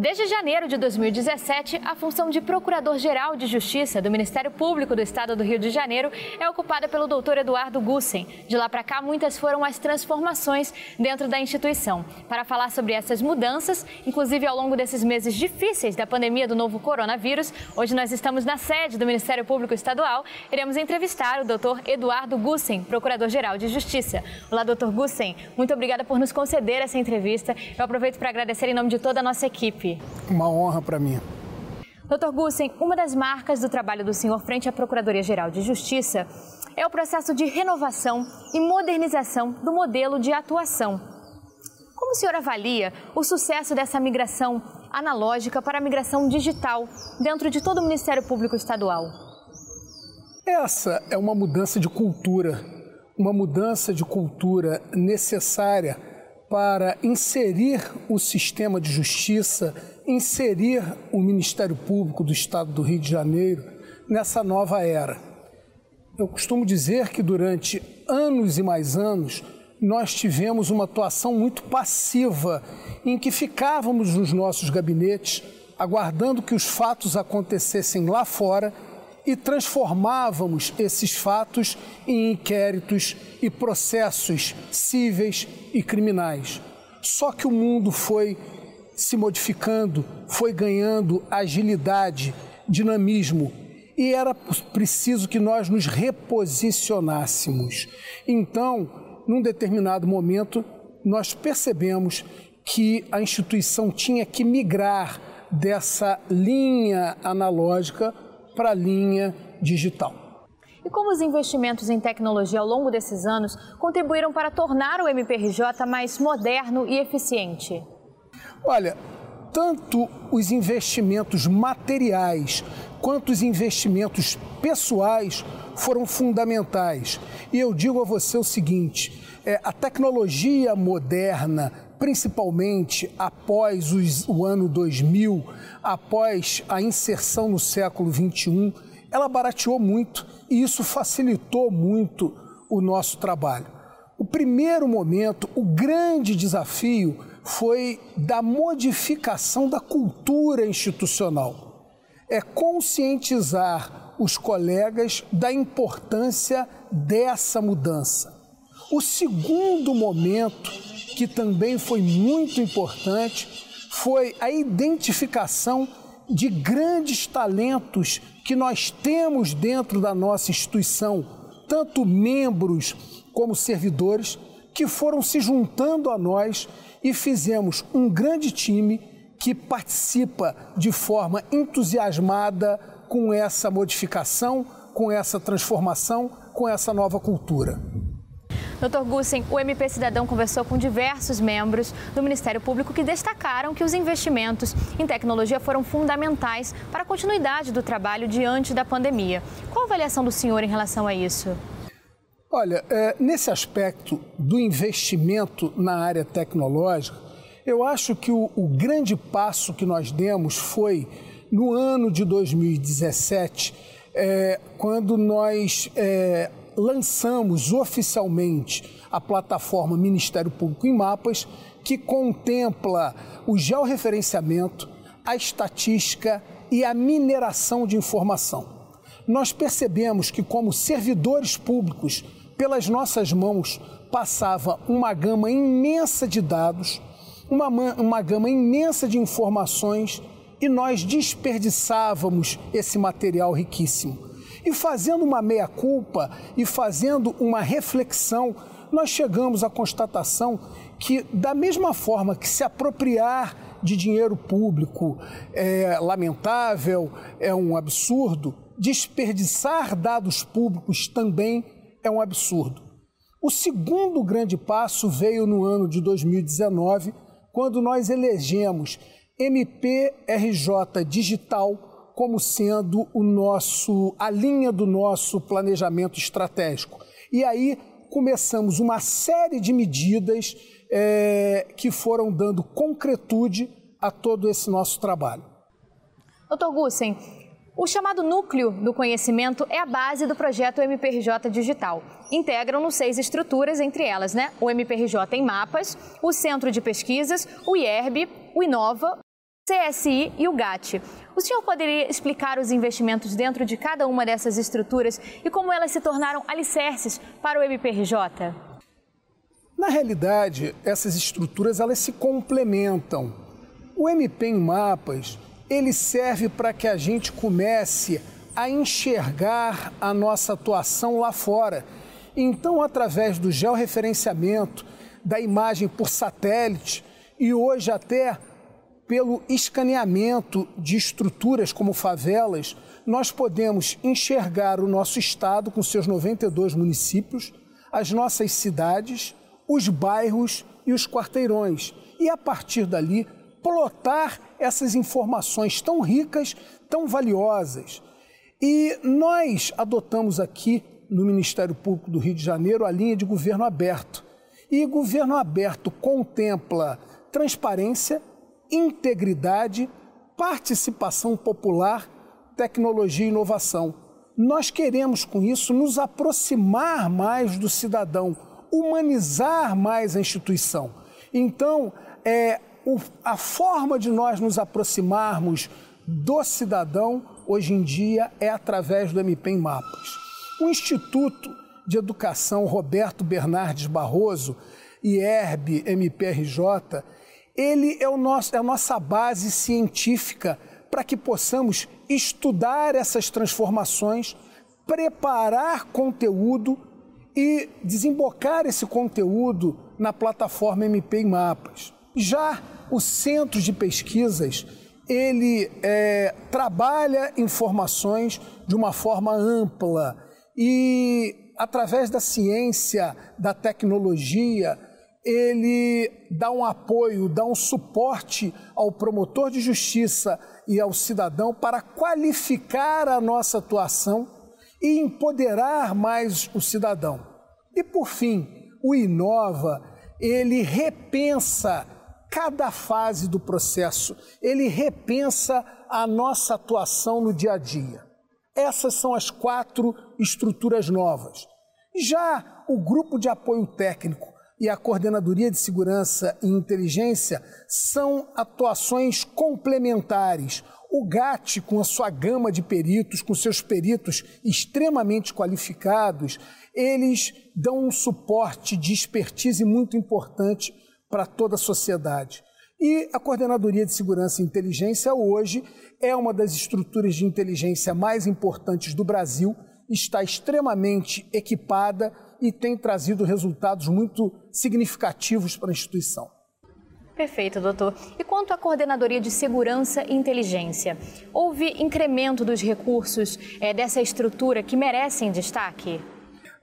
Desde janeiro de 2017, a função de Procurador-Geral de Justiça do Ministério Público do Estado do Rio de Janeiro é ocupada pelo doutor Eduardo Gussen. De lá para cá, muitas foram as transformações dentro da instituição. Para falar sobre essas mudanças, inclusive ao longo desses meses difíceis da pandemia do novo coronavírus, hoje nós estamos na sede do Ministério Público Estadual. Iremos entrevistar o doutor Eduardo Gussen, Procurador-Geral de Justiça. Olá, doutor Gussen. Muito obrigada por nos conceder essa entrevista. Eu aproveito para agradecer em nome de toda a nossa equipe. Uma honra para mim. Doutor Gussen, uma das marcas do trabalho do senhor frente à Procuradoria-Geral de Justiça é o processo de renovação e modernização do modelo de atuação. Como o senhor avalia o sucesso dessa migração analógica para a migração digital dentro de todo o Ministério Público Estadual? Essa é uma mudança de cultura, uma mudança de cultura necessária para inserir o sistema de justiça, inserir o Ministério Público do Estado do Rio de Janeiro nessa nova era. Eu costumo dizer que durante anos e mais anos nós tivemos uma atuação muito passiva, em que ficávamos nos nossos gabinetes aguardando que os fatos acontecessem lá fora e transformávamos esses fatos em inquéritos e processos cíveis e criminais. Só que o mundo foi se modificando, foi ganhando agilidade, dinamismo, e era preciso que nós nos reposicionássemos. Então, num determinado momento, nós percebemos que a instituição tinha que migrar dessa linha analógica para a linha digital. E como os investimentos em tecnologia ao longo desses anos contribuíram para tornar o MPRJ mais moderno e eficiente? Olha, tanto os investimentos materiais quanto os investimentos pessoais foram fundamentais. E eu digo a você o seguinte: é, a tecnologia moderna, principalmente após os, o ano 2000, após a inserção no século 21, ela barateou muito e isso facilitou muito o nosso trabalho. O primeiro momento, o grande desafio foi da modificação da cultura institucional. É conscientizar os colegas da importância dessa mudança. O segundo momento, que também foi muito importante, foi a identificação de grandes talentos que nós temos dentro da nossa instituição, tanto membros como servidores, que foram se juntando a nós e fizemos um grande time que participa de forma entusiasmada com essa modificação, com essa transformação, com essa nova cultura. Dr. Gussen, o MP Cidadão conversou com diversos membros do Ministério Público que destacaram que os investimentos em tecnologia foram fundamentais para a continuidade do trabalho diante da pandemia. Qual a avaliação do senhor em relação a isso? Olha, é, nesse aspecto do investimento na área tecnológica, eu acho que o, o grande passo que nós demos foi no ano de 2017, é, quando nós é, lançamos oficialmente a plataforma Ministério Público em Mapas, que contempla o georreferenciamento, a estatística e a mineração de informação. Nós percebemos que, como servidores públicos, pelas nossas mãos passava uma gama imensa de dados, uma, uma gama imensa de informações e nós desperdiçávamos esse material riquíssimo. E fazendo uma meia-culpa e fazendo uma reflexão, nós chegamos à constatação que, da mesma forma que se apropriar de dinheiro público é lamentável, é um absurdo, desperdiçar dados públicos também é um absurdo. O segundo grande passo veio no ano de 2019, quando nós elegemos MPRJ Digital como sendo o nosso, a linha do nosso planejamento estratégico. E aí começamos uma série de medidas é, que foram dando concretude a todo esse nosso trabalho. Doutor Gussen, o chamado núcleo do conhecimento é a base do projeto MPRJ Digital. Integram-no seis estruturas, entre elas né, o MPRJ em mapas, o Centro de Pesquisas, o IERB, o Inova, CSI e o GAT. O senhor poderia explicar os investimentos dentro de cada uma dessas estruturas e como elas se tornaram alicerces para o MPRJ? Na realidade, essas estruturas elas se complementam. O MP em mapas, ele serve para que a gente comece a enxergar a nossa atuação lá fora. Então, através do georreferenciamento, da imagem por satélite e hoje até pelo escaneamento de estruturas como favelas, nós podemos enxergar o nosso estado com seus 92 municípios, as nossas cidades, os bairros e os quarteirões. E a partir dali, plotar essas informações tão ricas, tão valiosas. E nós adotamos aqui no Ministério Público do Rio de Janeiro a linha de governo aberto. E governo aberto contempla transparência, integridade, participação popular, tecnologia e inovação. Nós queremos, com isso, nos aproximar mais do cidadão, humanizar mais a instituição. Então, é, o, a forma de nós nos aproximarmos do cidadão, hoje em dia, é através do MP em Mapas. O Instituto de Educação Roberto Bernardes Barroso, IERB, MPRJ, ele é, o nosso, é a nossa base científica para que possamos estudar essas transformações, preparar conteúdo e desembocar esse conteúdo na plataforma MP em Mapas. Já o Centro de Pesquisas, ele é, trabalha informações de uma forma ampla e, através da ciência, da tecnologia, ele dá um apoio, dá um suporte ao promotor de justiça e ao cidadão para qualificar a nossa atuação e empoderar mais o cidadão. E por fim, o Inova, ele repensa cada fase do processo, ele repensa a nossa atuação no dia a dia. Essas são as quatro estruturas novas. Já o grupo de apoio técnico e a Coordenadoria de Segurança e Inteligência são atuações complementares. O GAT, com a sua gama de peritos, com seus peritos extremamente qualificados, eles dão um suporte de expertise muito importante para toda a sociedade. E a Coordenadoria de Segurança e Inteligência hoje é uma das estruturas de inteligência mais importantes do Brasil, está extremamente equipada e tem trazido resultados muito significativos para a instituição. Perfeito, doutor. E quanto à Coordenadoria de Segurança e Inteligência, houve incremento dos recursos é, dessa estrutura que merecem destaque?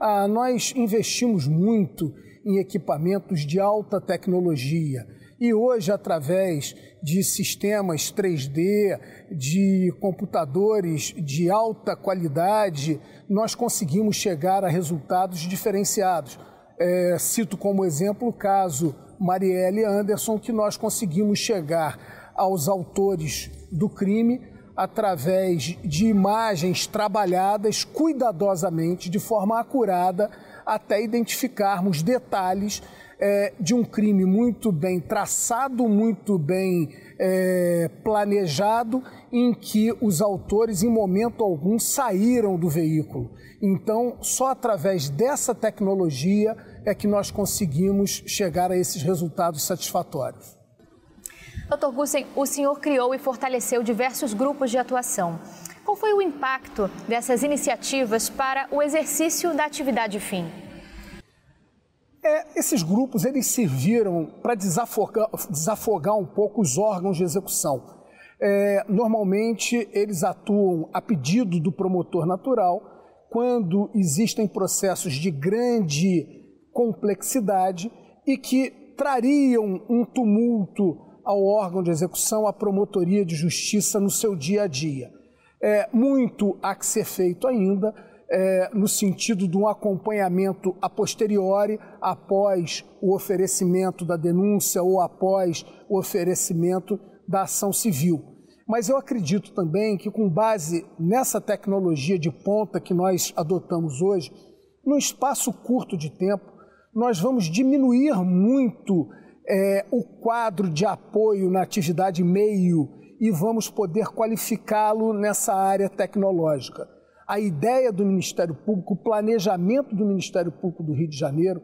Ah, nós investimos muito em equipamentos de alta tecnologia e hoje, através de sistemas 3D, de computadores de alta qualidade, nós conseguimos chegar a resultados diferenciados. É, cito como exemplo o caso Marielle Anderson, que nós conseguimos chegar aos autores do crime através de imagens trabalhadas cuidadosamente, de forma acurada, até identificarmos detalhes é, de um crime muito bem traçado, muito bem é, planejado, em que os autores, em momento algum, saíram do veículo. Então, só através dessa tecnologia é que nós conseguimos chegar a esses resultados satisfatórios. Doutor Gussen, o senhor criou e fortaleceu diversos grupos de atuação. Qual foi o impacto dessas iniciativas para o exercício da atividade fim? É, esses grupos eles serviram para desafogar, desafogar um pouco os órgãos de execução. É, normalmente eles atuam a pedido do promotor natural quando existem processos de grande complexidade e que trariam um tumulto ao órgão de execução, à promotoria de justiça no seu dia a dia. É, muito há que ser feito ainda, é, no sentido de um acompanhamento a posteriori, após o oferecimento da denúncia ou após o oferecimento da ação civil. Mas eu acredito também que, com base nessa tecnologia de ponta que nós adotamos hoje, num espaço curto de tempo, nós vamos diminuir muito é, o quadro de apoio na atividade meio e vamos poder qualificá-lo nessa área tecnológica. A ideia do Ministério Público, o planejamento do Ministério Público do Rio de Janeiro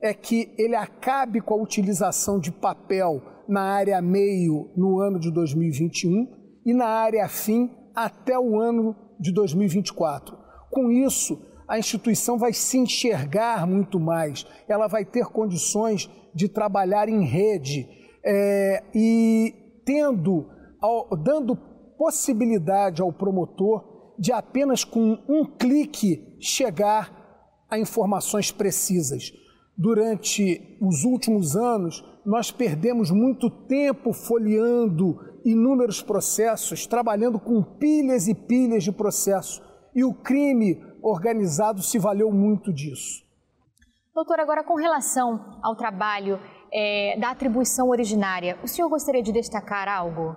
é que ele acabe com a utilização de papel na área meio no ano de 2021 e na área fim até o ano de 2024. Com isso, a instituição vai se enxergar muito mais, ela vai ter condições de trabalhar em rede é, e tendo, ao, dando possibilidade ao promotor de apenas com um clique chegar a informações precisas. Durante os últimos anos, nós perdemos muito tempo folheando inúmeros processos, trabalhando com pilhas e pilhas de processos, e o crime organizado se valeu muito disso. Doutor, agora com relação ao trabalho é, da atribuição originária, o senhor gostaria de destacar algo?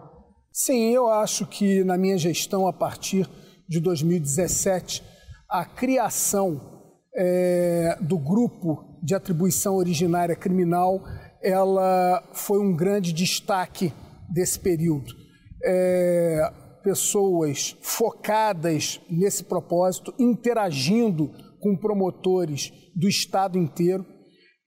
Sim, eu acho que na minha gestão, a partir de 2017, a criação é, do grupo de atribuição originária criminal, ela foi um grande destaque desse período. É, pessoas focadas nesse propósito, interagindo com promotores do estado inteiro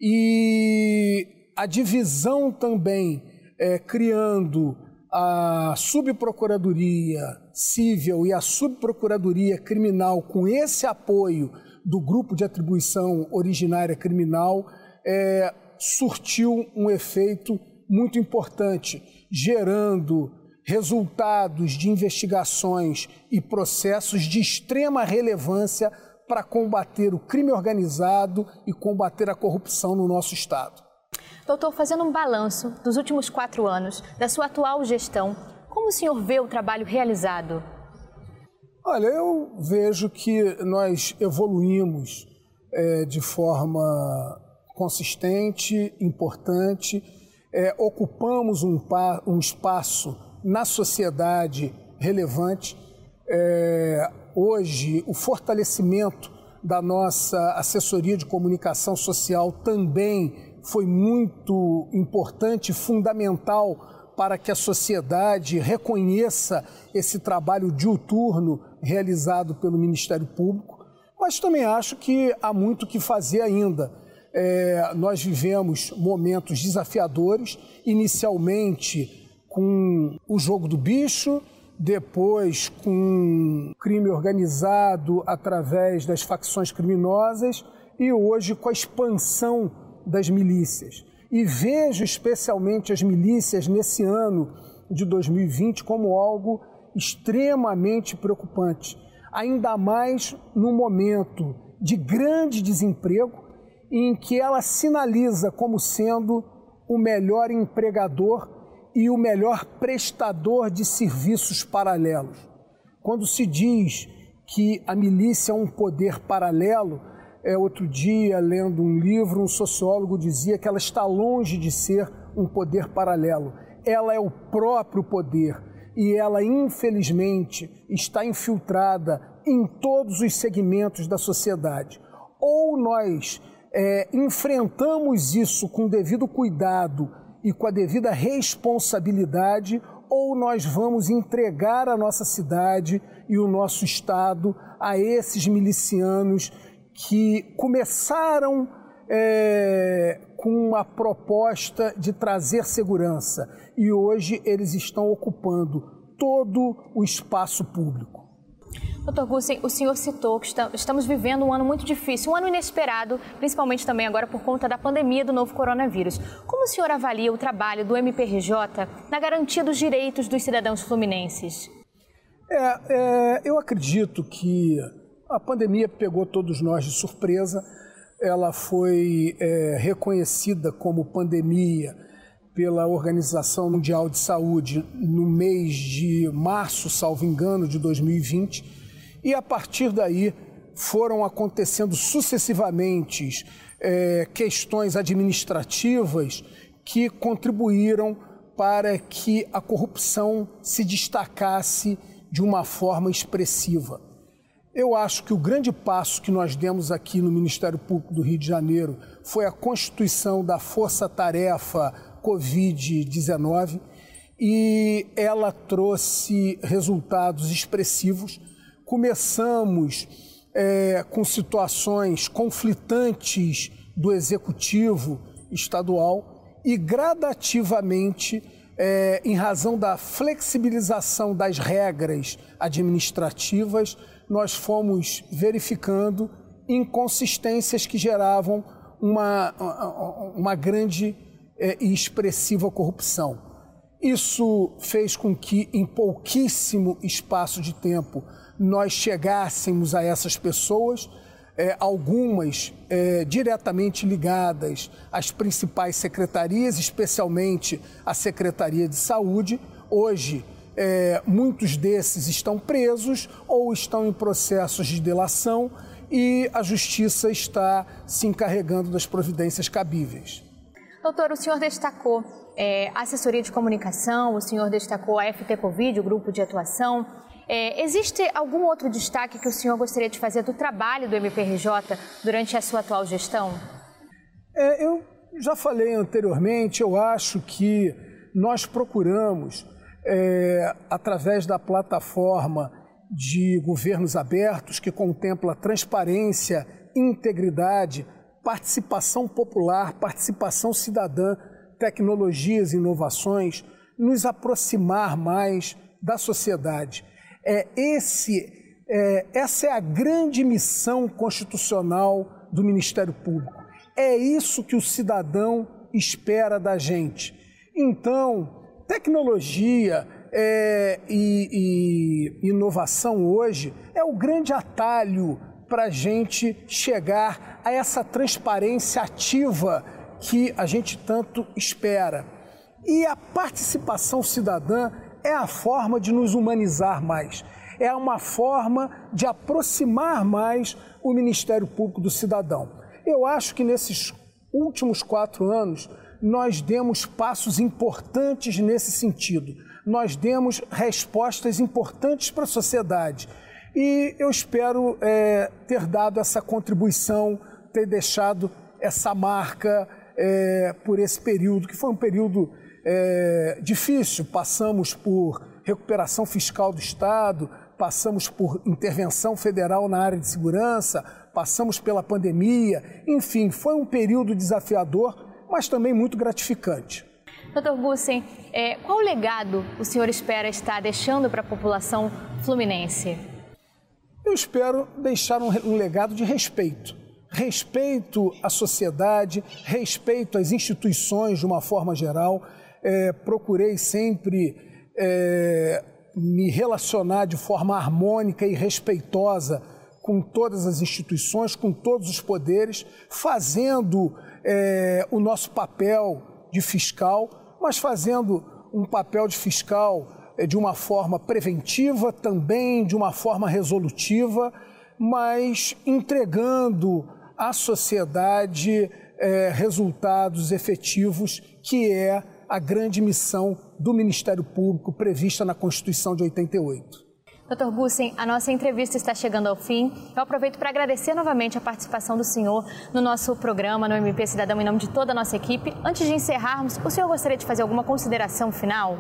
e a divisão também é, criando a subprocuradoria civil e a subprocuradoria criminal com esse apoio do grupo de atribuição originária criminal é, surtiu um efeito muito importante, gerando resultados de investigações e processos de extrema relevância para combater o crime organizado e combater a corrupção no nosso Estado. Doutor, fazendo um balanço dos últimos quatro anos da sua atual gestão, como o senhor vê o trabalho realizado? Olha, eu vejo que nós evoluímos é, de forma consistente, importante, é, ocupamos um, um, espaço na sociedade relevante. É, hoje, o fortalecimento da nossa assessoria de comunicação social também foi muito importante, fundamental para que a sociedade reconheça esse trabalho diuturno realizado pelo Ministério Público, mas também acho que há muito que fazer ainda. É, nós vivemos momentos desafiadores, inicialmente com o jogo do bicho, depois com crime organizado através das facções criminosas e hoje com a expansão das milícias. E vejo especialmente as milícias nesse ano de 2020 como algo extremamente preocupante, ainda mais no momento de grande desemprego em que ela sinaliza como sendo o melhor empregador e o melhor prestador de serviços paralelos. Quando se diz que a milícia é um poder paralelo, é, outro dia, lendo um livro, um sociólogo dizia que ela está longe de ser um poder paralelo. Ela é o próprio poder e ela, infelizmente, está infiltrada em todos os segmentos da sociedade. Ou nós é, enfrentamos isso com devido cuidado e com a devida responsabilidade, ou nós vamos entregar a nossa cidade e o nosso Estado a esses milicianos que começaram é, com a proposta de trazer segurança e hoje eles estão ocupando todo o espaço público. Doutor Gussen, o senhor citou que estamos vivendo um ano muito difícil, um ano inesperado, principalmente também agora por conta da pandemia do novo coronavírus. Como o senhor avalia o trabalho do MPRJ na garantia dos direitos dos cidadãos fluminenses? É, é, eu acredito que a pandemia pegou todos nós de surpresa. Ela foi é, reconhecida como pandemia pela Organização Mundial de Saúde no mês de março, salvo engano, de 2020 e a partir daí foram acontecendo sucessivamente é, questões administrativas que contribuíram para que a corrupção se destacasse de uma forma expressiva. Eu acho que o grande passo que nós demos aqui no Ministério Público do Rio de Janeiro foi a constituição da Força Tarefa Covid-19 e ela trouxe resultados expressivos. Começamos é, com situações conflitantes do executivo estadual e gradativamente, é, em razão da flexibilização das regras administrativas, nós fomos verificando inconsistências que geravam uma, uma grande é, e expressiva corrupção. Isso fez com que, em pouquíssimo espaço de tempo, nós chegássemos a essas pessoas, é, algumas é, diretamente ligadas às principais secretarias, especialmente à Secretaria de Saúde. Hoje, é, muitos desses estão presos ou estão em processos de delação e a Justiça está se encarregando das providências cabíveis. Doutor, o senhor destacou é, a assessoria de comunicação, o senhor destacou a FT Covid, o grupo de atuação. É, existe algum outro destaque que o senhor gostaria de fazer do trabalho do MPRJ durante a sua atual gestão? É, eu já falei anteriormente, eu acho que nós procuramos, é, através da plataforma de governos abertos, que contempla transparência, integridade, participação popular, participação cidadã, tecnologias inovações, nos aproximar mais da sociedade. É esse, é, essa é a grande missão constitucional do Ministério Público. É isso que o cidadão espera da gente. Então, tecnologia é, e, e inovação hoje é o grande atalho para a gente chegar a essa transparência ativa que a gente tanto espera. E a participação cidadã é a forma de nos humanizar mais, é uma forma de aproximar mais o Ministério Público do cidadão. Eu acho que nesses últimos quatro anos nós demos passos importantes nesse sentido. Nós demos respostas importantes para a sociedade e eu espero é, ter dado essa contribuição, ter deixado essa marca é, por esse período, que foi um período é, difícil. Passamos por recuperação fiscal do Estado, passamos por intervenção federal na área de segurança, passamos pela pandemia, enfim, foi um período desafiador, mas também muito gratificante. Doutor Gussen, é, qual legado o senhor espera estar deixando para a população fluminense? Eu espero deixar um, um legado de respeito. Respeito à sociedade, respeito às instituições de uma forma geral. É, procurei sempre é, me relacionar de forma harmônica e respeitosa com todas as instituições, com todos os poderes, fazendo é, o nosso papel de fiscal, mas fazendo um papel de fiscal é, de uma forma preventiva, também de uma forma resolutiva, mas entregando à sociedade é, resultados efetivos, que é a grande missão do Ministério Público prevista na Constituição de 88. Doutor Gussen, a nossa entrevista está chegando ao fim. Eu aproveito para agradecer novamente a participação do senhor no nosso programa, no MP Cidadão, em nome de toda a nossa equipe. Antes de encerrarmos, o senhor gostaria de fazer alguma consideração final?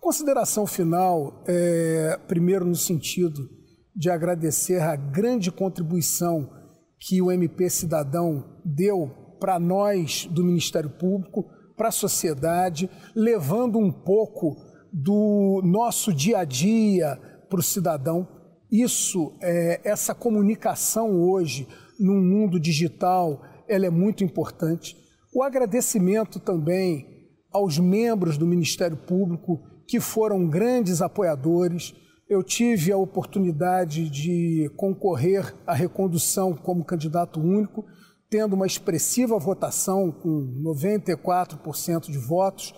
Consideração final, é, primeiro no sentido de agradecer a grande contribuição que o MP Cidadão deu para nós do Ministério Público, para a sociedade, levando um pouco do nosso dia a dia para o cidadão. Isso, é, essa comunicação hoje no mundo digital, ela é muito importante. O agradecimento também aos membros do Ministério Público que foram grandes apoiadores. Eu tive a oportunidade de concorrer à recondução como candidato único, tendo uma expressiva votação com 94% de votos.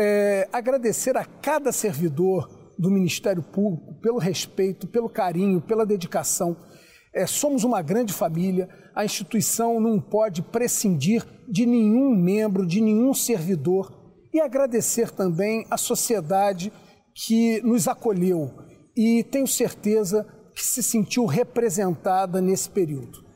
É, agradecer a cada servidor do Ministério Público pelo respeito, pelo carinho, pela dedicação. É, somos uma grande família, a instituição não pode prescindir de nenhum membro, de nenhum servidor e agradecer também à sociedade que nos acolheu e tenho certeza que se sentiu representada nesse período.